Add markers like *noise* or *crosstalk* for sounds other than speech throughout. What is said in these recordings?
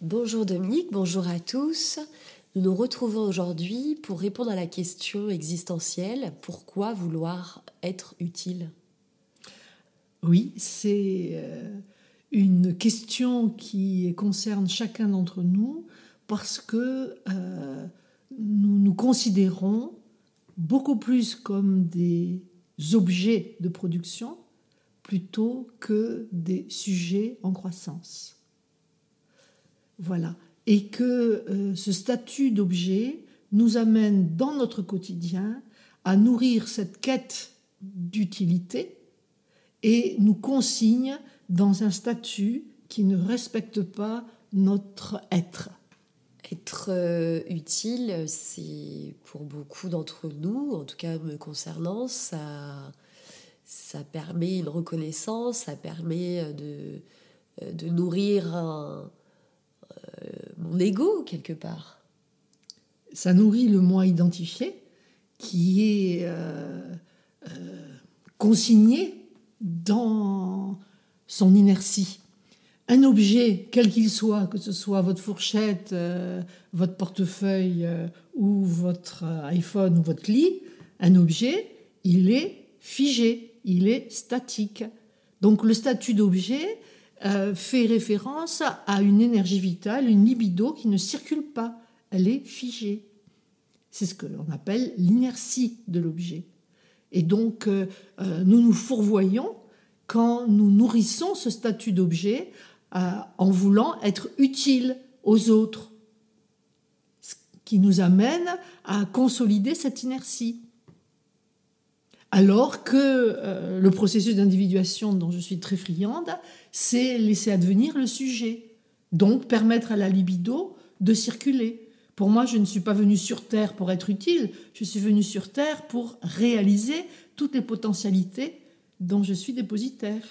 Bonjour Dominique, bonjour à tous. Nous nous retrouvons aujourd'hui pour répondre à la question existentielle pourquoi vouloir être utile? Oui, c'est euh, une question qui concerne chacun d'entre nous parce que euh, nous nous considérons beaucoup plus comme des objets de production plutôt que des sujets en croissance. Voilà. Et que euh, ce statut d'objet nous amène dans notre quotidien à nourrir cette quête d'utilité et nous consigne dans un statut qui ne respecte pas notre être. Être euh, utile, c'est pour beaucoup d'entre nous, en tout cas me concernant, ça, ça permet une reconnaissance, ça permet euh, de, euh, de nourrir mon ego quelque part. Ça nourrit le moi identifié qui est consigné dans son inertie. Un objet, quel qu'il soit, que ce soit votre fourchette, euh, votre portefeuille euh, ou votre euh, iPhone ou votre lit, un objet, il est figé, il est statique. Donc le statut d'objet fait référence à une énergie vitale, une libido qui ne circule pas, elle est figée. C'est ce que l'on appelle l'inertie de l'objet. Et donc nous nous fourvoyons quand nous nourrissons ce statut d'objet euh, en voulant être utile aux autres, ce qui nous amène à consolider cette inertie. Alors que euh, le processus d'individuation dont je suis très friande, c'est laisser advenir le sujet, donc permettre à la libido de circuler. Pour moi, je ne suis pas venue sur Terre pour être utile, je suis venue sur Terre pour réaliser toutes les potentialités dont je suis dépositaire.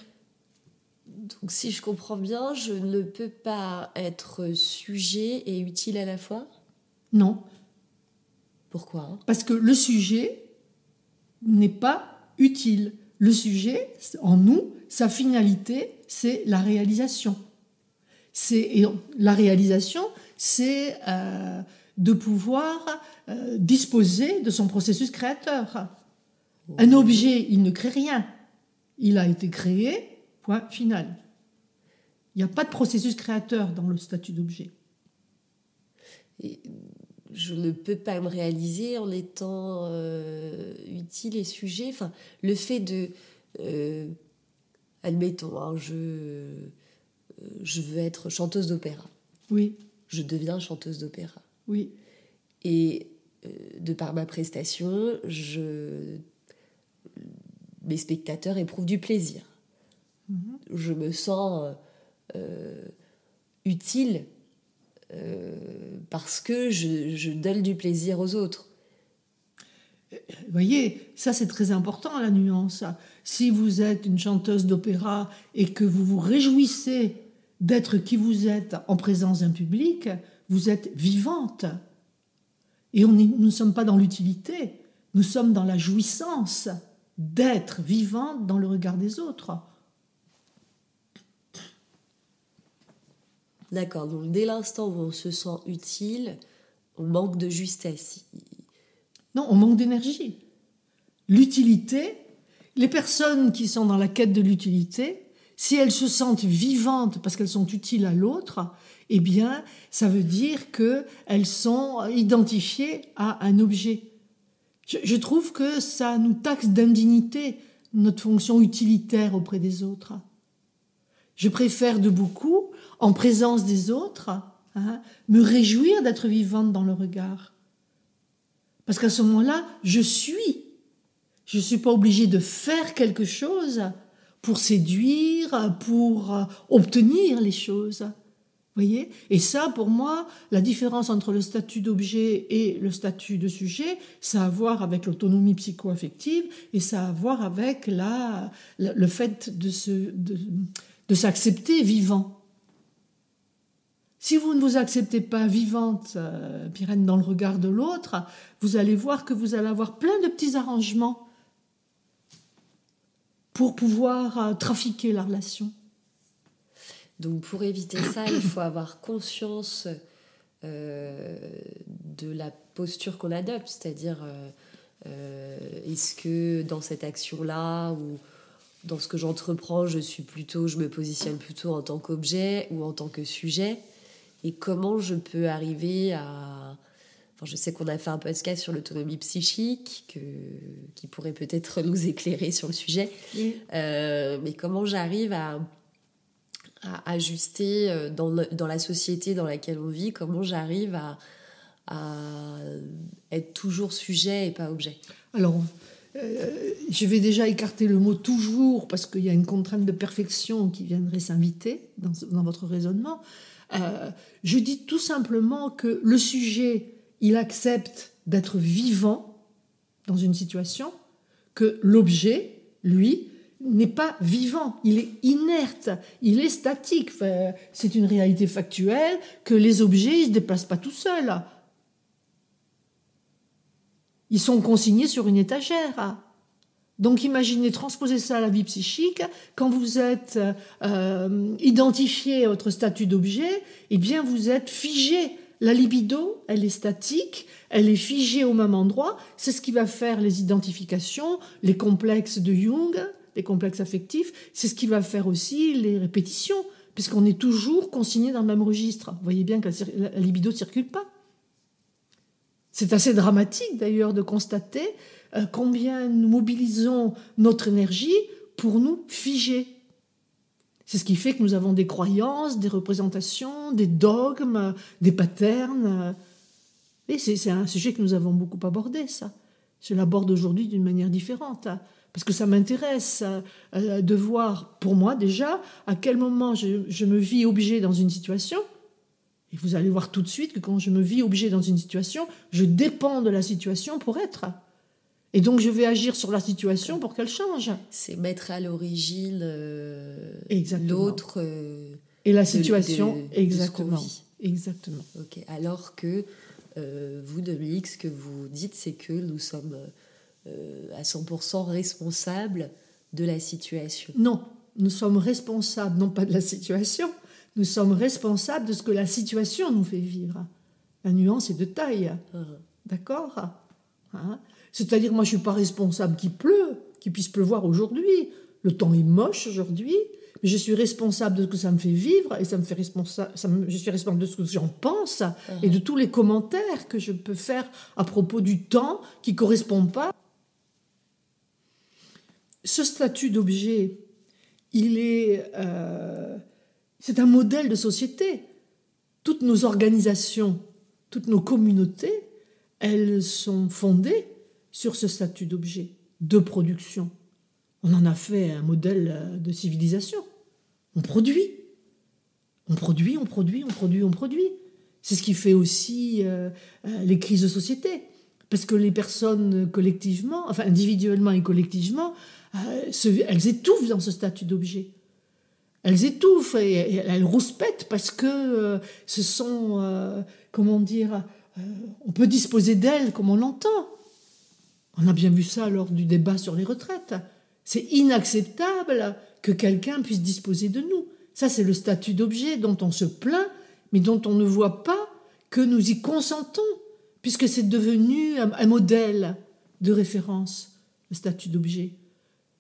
Donc si je comprends bien, je ne peux pas être sujet et utile à la fois? Non. Pourquoi? Parce que le sujet n'est pas utile. Le sujet, en nous, sa finalité, c'est la réalisation. C'est la réalisation, c'est euh, de pouvoir euh, disposer de son processus créateur. Un objet, il ne crée rien il a été créé, point final. Il n'y a pas de processus créateur dans le statut d'objet. Je ne peux pas me réaliser en étant euh, utile et sujet. Enfin, le fait de. Euh, admettons, hein, je, euh, je veux être chanteuse d'opéra. Oui. Je deviens chanteuse d'opéra. Oui. Et de par ma prestation, je mes spectateurs éprouvent du plaisir. Mhm. Je me sens utile euh, parce que je, donne du plaisir aux autres. Vous voyez, ça c'est très important la nuance. Si vous êtes une chanteuse d'opéra et que vous vous réjouissez d'être qui vous êtes en présence d'un public, vous êtes vivante. Et nous ne sommes pas dans l'utilité, nous sommes dans la jouissance d'être vivante dans le regard des autres. D'accord, donc dès l'instant où on se sent utile, on manque de justesse. Non, on manque d'énergie. L'utilité, les personnes qui sont dans la quête de l'utilité, si elles se sentent vivantes parce qu'elles sont utiles à l'autre, eh bien, ça veut dire qu'elles sont identifiées à un objet. Je, trouve que ça nous taxe d'indignité notre fonction utilitaire auprès des autres. Je préfère de beaucoup, en présence des autres, hein, me réjouir d'être vivante dans le regard. Parce qu'à ce moment-là, je suis. Je ne suis pas obligée de faire quelque chose pour séduire, pour obtenir les choses voyez? Et ça, pour moi, la différence entre le statut d'objet et le statut de sujet, ça a à voir avec l'autonomie psycho-affective et ça a à voir avec la, le fait de, se, de, s'accepter vivant. Si vous ne vous acceptez pas vivante, euh, Pyrène, dans le regard de l'autre, vous allez voir que vous allez avoir plein de petits arrangements pour pouvoir euh, trafiquer la relation. Donc pour éviter ça, il faut avoir conscience euh, de la posture qu'on adopte, c'est-à-dire euh, est-ce que dans cette action-là ou dans ce que j'entreprends, je suis plutôt, je me positionne plutôt en tant qu'objet ou en tant que sujet, et comment je peux arriver à je sais qu'on a fait un podcast sur l'autonomie psychique que, qui pourrait peut-être *laughs* nous éclairer sur le sujet. Euh, mais comment j'arrive à, à, ajuster euh, dans, dans, la société dans laquelle on vit, comment j'arrive à, à, être toujours sujet et pas objet? Alors, euh, je vais déjà écarter le mot toujours parce qu'il y a une contrainte de perfection qui viendrait s'inviter dans, dans, votre raisonnement. Je dis tout simplement que le sujet il accepte d'être vivant dans une situation, que l'objet, lui, n'est pas vivant, il est inerte, il est statique. c'est une réalité factuelle que les objets ne se déplacent pas tout seuls. Ils sont consignés sur une étagère. Donc imaginez transposer ça à la vie psychique. Quand vous êtes euh, identifié à votre statut d'objet, eh bien vous êtes figé la libido, elle est statique, elle est figée au même endroit. C'est ce qui va faire les identifications, les complexes de Jung, les complexes affectifs. C'est ce qui va faire aussi les répétitions, puisqu'on est toujours consigné dans le même registre. Vous voyez bien que la libido ne circule pas. C'est assez dramatique d'ailleurs de constater combien nous mobilisons notre énergie pour nous figer. C'est ce qui fait que nous avons des croyances, des représentations, des dogmes, des patterns. Et c'est un sujet que nous avons beaucoup abordé, ça. Je l'aborde aujourd'hui d'une manière différente, parce que ça m'intéresse euh, de voir, pour moi déjà, à quel moment je, me vis objet dans une situation. Et vous allez voir tout de suite que quand je me vis objet dans une situation, je dépends de la situation pour être. Et donc je vais agir sur la situation pour qu'elle change. C'est mettre à l'origine euh, l'autre. Euh, et la situation, exactement. exactement. Ok. Alors que euh, vous, Dominique, ce que vous dites, c'est que nous sommes à 100% responsables de la situation. Non, nous sommes responsables non pas de la situation, nous sommes responsables de ce que la situation nous fait vivre. La nuance est de taille. Ah. D'accord? Hein? C'est-à-dire, moi, je ne suis pas responsable qu'il pleut, qu'il puisse pleuvoir aujourd'hui. Le temps est moche aujourd'hui, mais je suis responsable de ce que ça me fait vivre et ça me fait responsable, je suis responsable de ce que j'en pense uh-huh. et de tous les commentaires que je peux faire à propos du temps qui ne correspond pas. Ce statut d'objet, il est, euh, c'est un modèle de société. Toutes nos organisations, toutes nos communautés, elles sont fondées sur ce statut d'objet de production. On en a fait un modèle euh, de civilisation. On produit. On produit, on produit, on produit, on produit. C'est ce qui fait aussi euh, euh, les crises de société. Parce que les personnes collectivement, enfin individuellement et collectivement, elles étouffent dans ce statut d'objet. Elles étouffent et, elles rouspètent parce que ce sont, comment dire, on peut disposer d'elles comme on l'entend. On a bien vu ça lors du débat sur les retraites. C'est inacceptable que quelqu'un puisse disposer de nous. Ça, c'est le statut d'objet dont on se plaint, mais dont on ne voit pas que nous y consentons, puisque c'est devenu un, modèle de référence, le statut d'objet.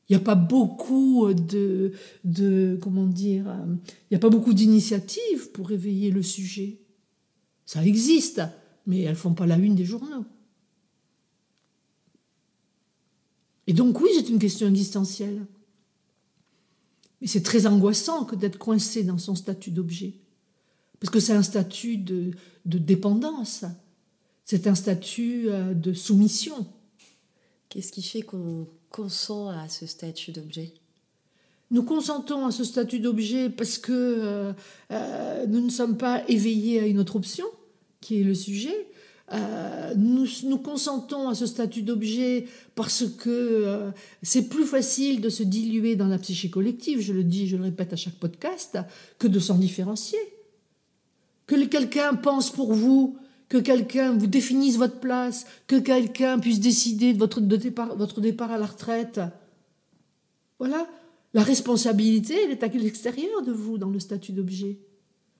Il n'y a pas beaucoup de, de il n'y a pas beaucoup d'initiatives pour éveiller le sujet. Ça existe, mais elles font pas la une des journaux. Et donc oui, c'est une question existentielle. Mais c'est très angoissant que d'être coincé dans son statut d'objet. Parce que c'est un statut de, dépendance. C'est un statut euh, de soumission. Qu'est-ce qui fait qu'on consent à ce statut d'objet? Nous consentons à ce statut d'objet parce que euh, euh, nous ne sommes pas éveillés à une autre option, qui est le sujet, euh, nous, nous, consentons à ce statut d'objet parce que euh, c'est plus facile de se diluer dans la psyché collective, je le dis, je le répète à chaque podcast, que de s'en différencier. Que quelqu'un pense pour vous, que quelqu'un vous définisse votre place, que quelqu'un puisse décider de votre, départ, votre départ à la retraite. Voilà. La responsabilité, elle est à l'extérieur de vous dans le statut d'objet.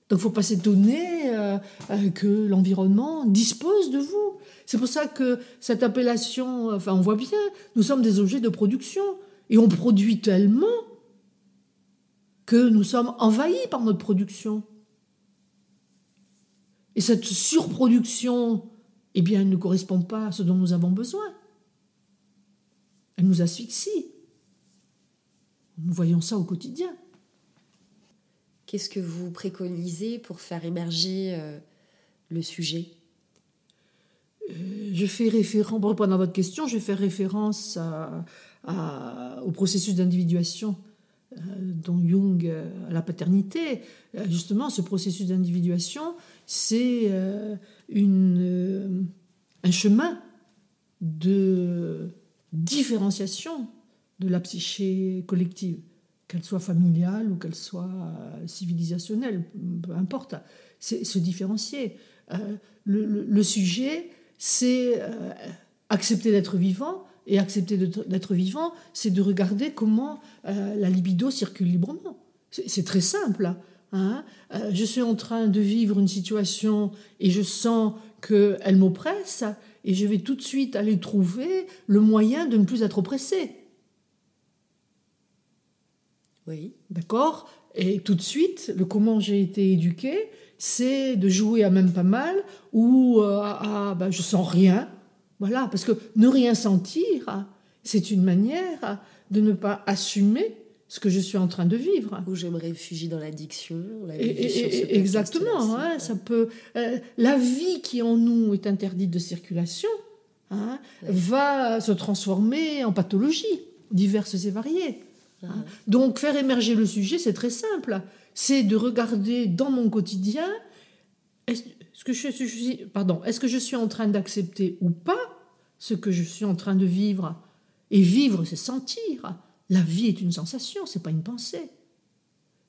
Donc, il ne faut pas s'étonner euh, euh, que l'environnement dispose de vous. C'est pour ça que cette appellation, enfin, on voit bien, nous sommes des objets de production. Et on produit tellement que nous sommes envahis par notre production. Et cette surproduction, eh bien, elle ne correspond pas à ce dont nous avons besoin. Elle nous asphyxie. Nous voyons ça au quotidien. Qu'est-ce que vous préconisez pour faire émerger euh, le sujet? Euh, Je fais référence, pour répondre à votre question, je faire référence au processus d'individuation euh, dont Jung à la paternité. Justement, ce processus d'individuation, c'est un chemin de différenciation de la psyché collective, qu'elle soit familiale ou qu'elle soit euh, civilisationnelle, peu importe. C'est se différencier. Euh, le, sujet, c'est euh, accepter d'être vivant, et accepter d'être vivant, c'est de regarder comment la libido circule librement. C'est très simple. Hein. je suis en train de vivre une situation et je sens qu'elle m'oppresse, et je vais tout de suite aller trouver le moyen de ne plus être oppressé. Oui. D'accord Et tout de suite, le comment j'ai été éduqué, c'est de jouer à même pas mal ou euh, à, ben, je sens rien. Voilà, parce que ne rien sentir, c'est une manière de ne pas assumer ce que je suis en train de vivre. Ou je me réfugie dans l'addiction. exactement, hein, ça peut. Euh, la vie qui en nous est interdite de circulation hein, va se transformer en pathologies diverses et variées. Hein. Donc faire émerger le sujet, c'est très simple. C'est de regarder dans mon quotidien, est-ce que je suis, pardon, est-ce que je suis en train d'accepter ou pas ce que je suis en train de vivre? Et vivre, c'est sentir. La vie est une sensation, c'est pas une pensée.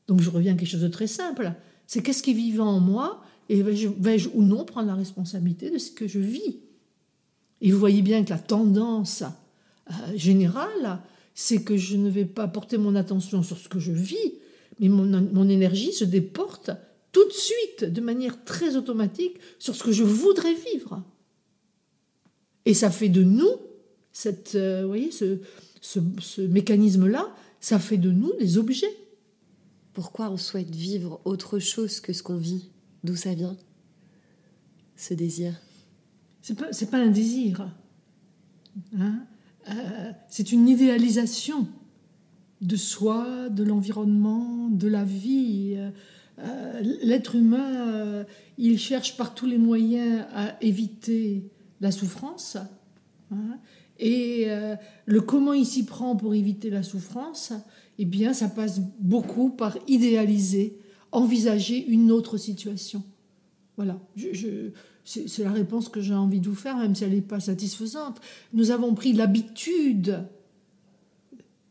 Donc je reviens à quelque chose de très simple. C'est qu'est-ce qui est vivant en moi et vais-je ou non prendre la responsabilité de ce que je vis? Et vous voyez bien que la tendance euh, générale, c'est que je ne vais pas porter mon attention sur ce que je vis, mais mon, énergie se déporte tout de suite, de manière très automatique, sur ce que je voudrais vivre. Et ça fait de nous, cette, euh, voyez, ce, ce mécanisme-là, ça fait de nous des objets. Pourquoi on souhaite vivre autre chose que ce qu'on vit? D'où ça vient Ce désir? C'est pas, pas un désir. Hein? Euh, c'est une idéalisation de soi, de l'environnement, de la vie. Euh, l'être humain, euh, il cherche par tous les moyens à éviter la souffrance. Hein. et le comment il s'y prend pour éviter la souffrance, eh bien, ça passe beaucoup par idéaliser, envisager une autre situation. Voilà. je, c'est la réponse que j'ai envie de vous faire, même si elle n'est pas satisfaisante. Nous avons pris l'habitude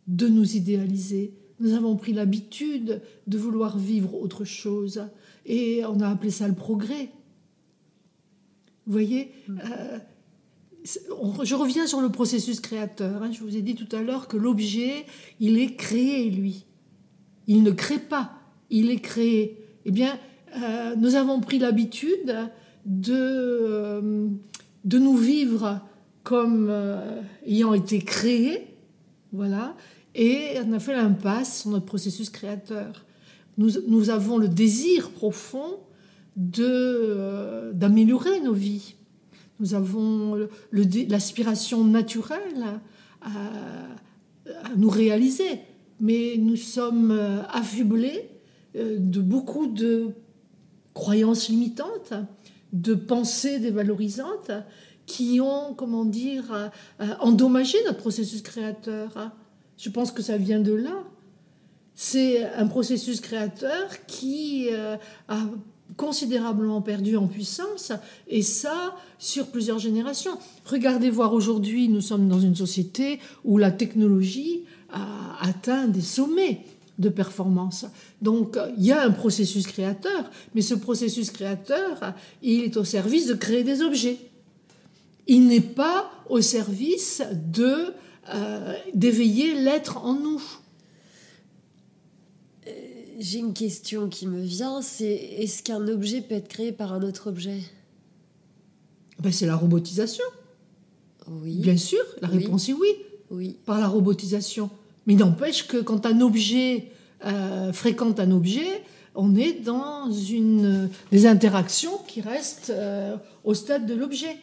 de nous idéaliser. Nous avons pris l'habitude de vouloir vivre autre chose. Et on a appelé ça le progrès. Vous voyez mm. euh, Je reviens sur le processus créateur. Hein. Je vous ai dit tout à l'heure que l'objet, il est créé, lui. Il ne crée pas, il est créé. Eh bien, euh, nous avons pris l'habitude de, euh, de nous vivre comme euh, ayant été créés, voilà, et on a fait l'impasse sur notre processus créateur. Nous, nous avons le désir profond euh, d'améliorer nos vies. Nous avons l'aspiration naturelle à, à, nous réaliser, mais nous sommes affublés de beaucoup de croyances limitantes de pensées dévalorisantes qui ont, comment dire, euh, endommagé notre processus créateur. Je pense que ça vient de là. C'est un processus créateur qui euh, a considérablement perdu en puissance, et ça sur plusieurs générations. Regardez voir aujourd'hui, nous sommes dans une société où la technologie a atteint des sommets de performance. Donc il y a un processus créateur, mais ce processus créateur, il est au service de créer des objets. Il n'est pas au service de euh, d'éveiller l'être en nous. J'ai une question qui me vient, c'est est-ce qu'un objet peut être créé par un autre objet? Ben, C'est la robotisation. Oui. Bien sûr, la réponse est oui. Oui. Par la robotisation. Mais n'empêche que quand un objet euh, fréquente un objet, on est dans une, des interactions qui restent euh, au stade de l'objet.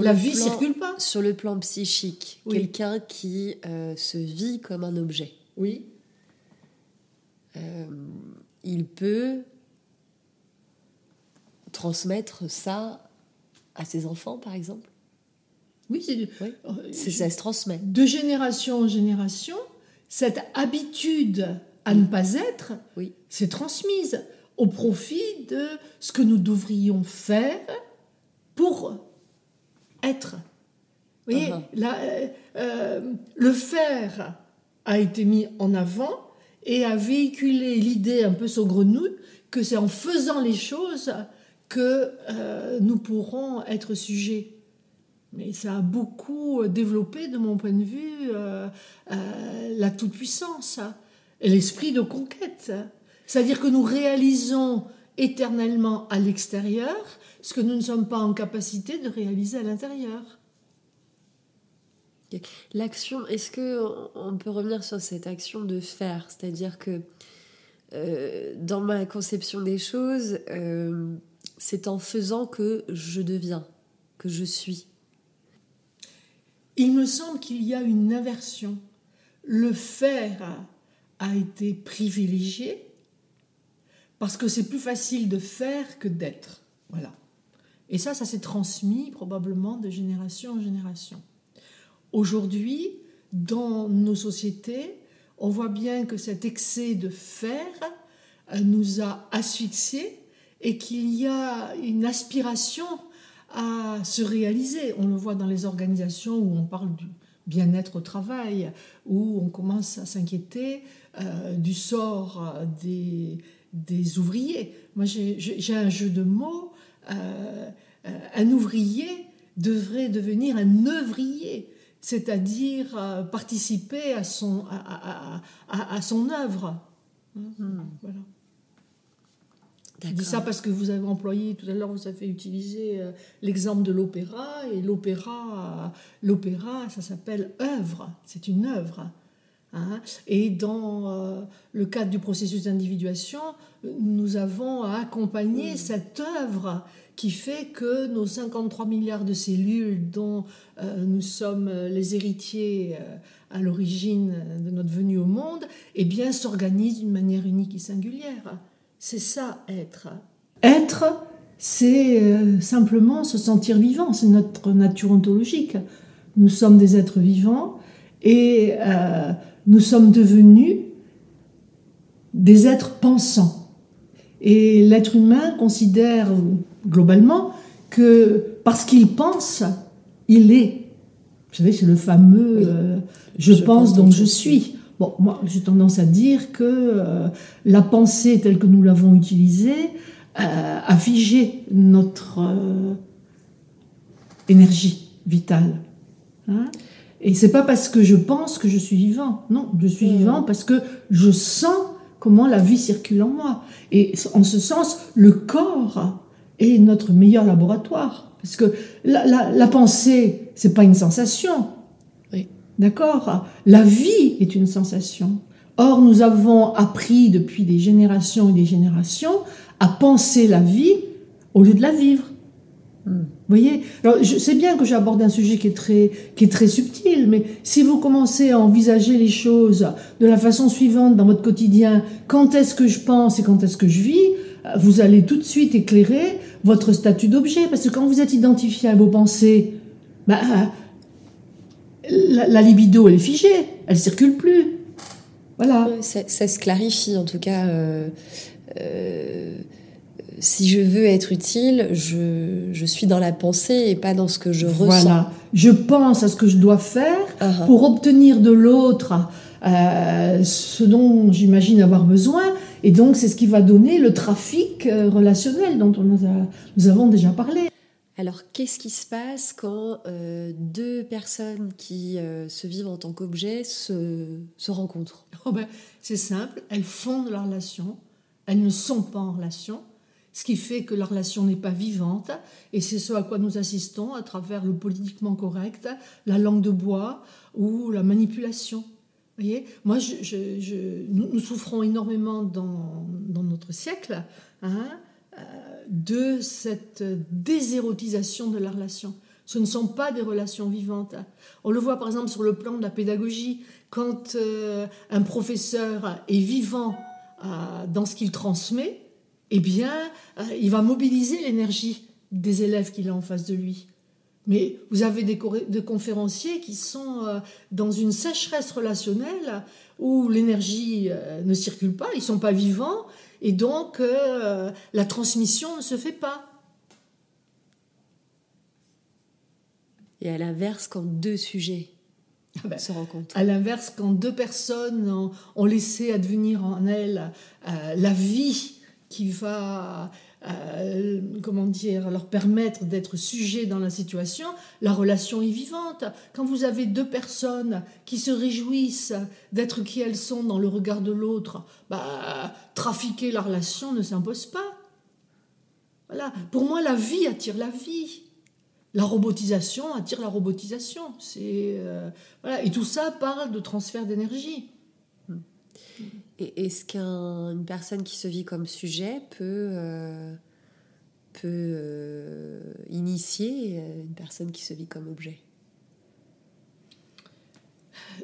La vie ne circule pas. Sur le plan psychique, quelqu'un qui euh, se vit comme un objet. Oui. Il peut transmettre ça à ses enfants, par exemple? Oui, c'est ça se transmet. De génération en génération, cette habitude à ne pas être, oui. c'est transmise au profit de ce que nous devrions faire pour être. Vous voyez, uh-huh. euh, euh, le faire a été mis en avant et a véhiculé l'idée un peu saugrenue que c'est en faisant les choses que euh, nous pourrons être sujets. Mais ça a beaucoup développé, de mon point de vue, la toute-puissance l'esprit de conquête. C'est-à-dire que nous réalisons éternellement à l'extérieur ce que nous ne sommes pas en capacité de réaliser à l'intérieur. L'action, est-ce que on peut revenir sur cette action de faire? C'est-à-dire que euh, dans ma conception des choses, euh, c'est en faisant que je deviens, que je suis. Il me semble qu'il y a une inversion. Le faire a été privilégié parce que c'est plus facile de faire que d'être. Voilà. Et ça, ça s'est transmis probablement de génération en génération. Aujourd'hui, dans nos sociétés, on voit bien que cet excès de faire euh, nous a asphyxiés et qu'il y a une aspiration à se réaliser. On le voit dans les organisations où on parle du bien-être au travail, où on commence à s'inquiéter euh, du sort euh, des, des ouvriers. Moi, j'ai un jeu de mots. Euh, un ouvrier devrait devenir un œuvrier, c'est-à-dire participer à son, à, à, à, son œuvre. Hmm. Voilà. Je dis ça parce que vous avez employé, tout à l'heure, vous avez utilisé l'exemple de l'opéra, et l'opéra, l'opéra, ça s'appelle œuvre, c'est une œuvre. Hein. Et dans euh, le cadre du processus d'individuation, nous avons à accompagner cette œuvre qui fait que nos 53 milliards de cellules dont euh, nous sommes les héritiers euh, à l'origine de notre venue au monde, eh bien, s'organisent d'une manière unique et singulière. C'est ça, être. Être, c'est simplement se sentir vivant, c'est notre nature ontologique. Nous sommes des êtres vivants et nous sommes devenus des êtres pensants. Et l'être humain considère globalement que parce qu'il pense, il est. Vous savez, c'est le fameux euh, je, pense donc je suis. Bon, moi, j'ai tendance à dire que euh, la pensée telle que nous l'avons utilisée euh, a figé notre énergie vitale. Hein et c'est pas parce que je pense que je suis vivant. Non, je suis mmh. vivant parce que je sens comment la vie circule en moi. Et en ce sens, le corps est notre meilleur laboratoire. Parce que la, la, la pensée, c'est pas une sensation. D'accord? La vie est une sensation. Or, nous avons appris depuis des générations et des générations à penser la vie au lieu de la vivre. Mmh voyez? Alors, je sais bien que j'aborde un sujet qui est, très, qui est très subtil, mais si vous commencez à envisager les choses de la façon suivante dans votre quotidien, quand est-ce que je pense et quand est-ce que je vis, vous allez tout de suite éclairer votre statut d'objet, parce que quand vous êtes identifié à vos pensées, bah, la, libido, elle est figée, elle circule plus. Voilà. Ça, se clarifie, en tout cas. Euh, euh, si je veux être utile, je, suis dans la pensée et pas dans ce que je ressens. Voilà, je pense à ce que je dois faire uh-huh. pour obtenir de l'autre euh, ce dont j'imagine avoir besoin. Et donc, c'est ce qui va donner le trafic relationnel dont on nous, nous avons déjà parlé. Alors, qu'est-ce qui se passe quand euh, deux personnes qui euh, se vivent en tant qu'objet se, rencontrent? *laughs* Oh ben, C'est simple, elles fondent la relation, elles ne sont pas en relation, ce qui fait que la relation n'est pas vivante, et c'est ce à quoi nous assistons à travers le politiquement correct, la langue de bois ou la manipulation. Vous voyez? Moi, nous, souffrons énormément dans, notre siècle. Hein de cette désérotisation de la relation. Ce ne sont pas des relations vivantes. On le voit par exemple sur le plan de la pédagogie. Quand euh, un professeur est vivant euh, dans ce qu'il transmet, eh bien, euh, il va mobiliser l'énergie des élèves qu'il a en face de lui. Mais vous avez des, des conférenciers qui sont dans une sécheresse relationnelle où l'énergie ne circule pas, ils ne sont pas vivants, et donc euh, la transmission ne se fait pas. Et à l'inverse, quand deux sujets ah ben, se rencontrent. À l'inverse, quand deux personnes ont, laissé advenir en elles euh, la vie qui va euh, comment dire, leur permettre d'être sujets dans la situation, la relation est vivante. Quand vous avez deux personnes qui se réjouissent d'être qui elles sont dans le regard de l'autre, bah, trafiquer la relation ne s'impose pas. Voilà. Pour moi, la vie attire la vie. La robotisation attire la robotisation. C'est euh, voilà. Et tout ça parle de transfert d'énergie. Est-ce qu'une personne qui se vit comme sujet peut, euh, peut euh, initier euh, une personne qui se vit comme objet?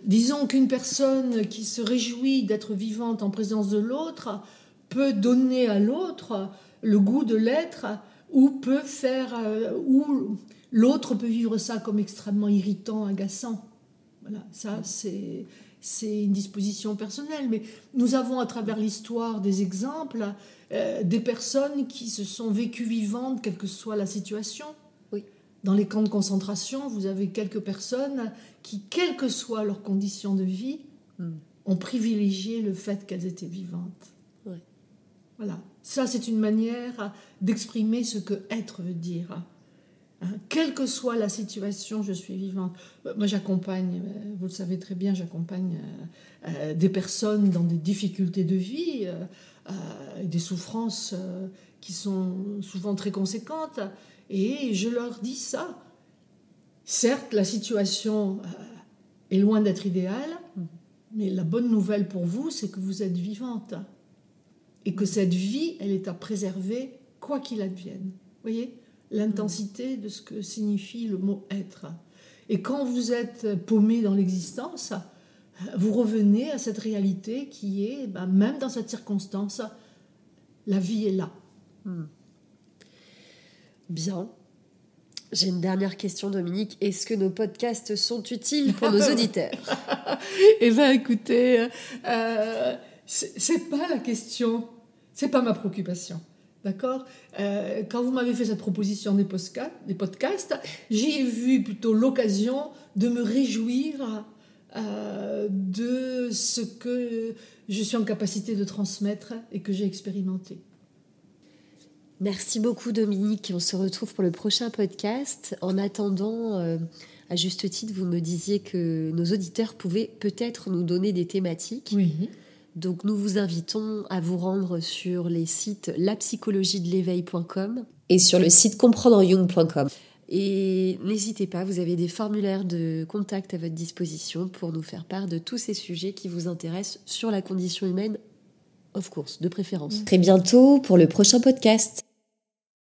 Disons qu'une personne qui se réjouit d'être vivante en présence de l'autre peut donner à l'autre le goût de l'être ou peut faire ou l'autre peut vivre ça comme extrêmement irritant, agaçant. Voilà, ça c'est c'est une disposition personnelle, mais nous avons à travers l'histoire des exemples euh, des personnes qui se sont vécues vivantes, quelle que soit la situation. Oui. Dans les camps de concentration, vous avez quelques personnes qui, quelles que soient leurs conditions de vie, hmm. ont privilégié le fait qu'elles étaient vivantes. Voilà. Ça, c'est une manière d'exprimer ce que être veut dire. Hein, quelle que soit la situation, je suis vivante. Euh, moi, j'accompagne, euh, vous le savez très bien, j'accompagne euh, des personnes dans des difficultés de vie, des souffrances qui sont souvent très conséquentes, et je leur dis ça. Certes, la situation est loin d'être idéale, mais la bonne nouvelle pour vous, c'est que vous êtes vivante. Et que cette vie, elle est à préserver, quoi qu'il advienne. Vous voyez? L'intensité de ce que signifie le mot être. Et quand vous êtes paumé dans l'existence, vous revenez à cette réalité qui est, ben, même dans cette circonstance, la vie est là. Hmm. Bien. J'ai une dernière question, Dominique. Est-ce que nos podcasts sont utiles pour nos *laughs* auditeurs? Eh bien, écoutez, euh, c'est pas la question, c'est pas ma préoccupation. D'accord? Euh, Quand vous m'avez fait cette proposition des, des podcasts, j'ai vu plutôt l'occasion de me réjouir euh, de ce que je suis en capacité de transmettre et que j'ai expérimenté. Merci beaucoup Dominique. On se retrouve pour le prochain podcast. En attendant, euh, à juste titre, vous me disiez que nos auditeurs pouvaient peut-être nous donner des thématiques. Oui. Donc nous vous invitons à vous rendre sur les sites lapsychologie-de-l'éveil.com et sur le site comprendrejung.com. Et n'hésitez pas, vous avez des formulaires de contact à votre disposition pour nous faire part de tous ces sujets qui vous intéressent sur la condition humaine, of course, de préférence. Très bientôt pour le prochain podcast.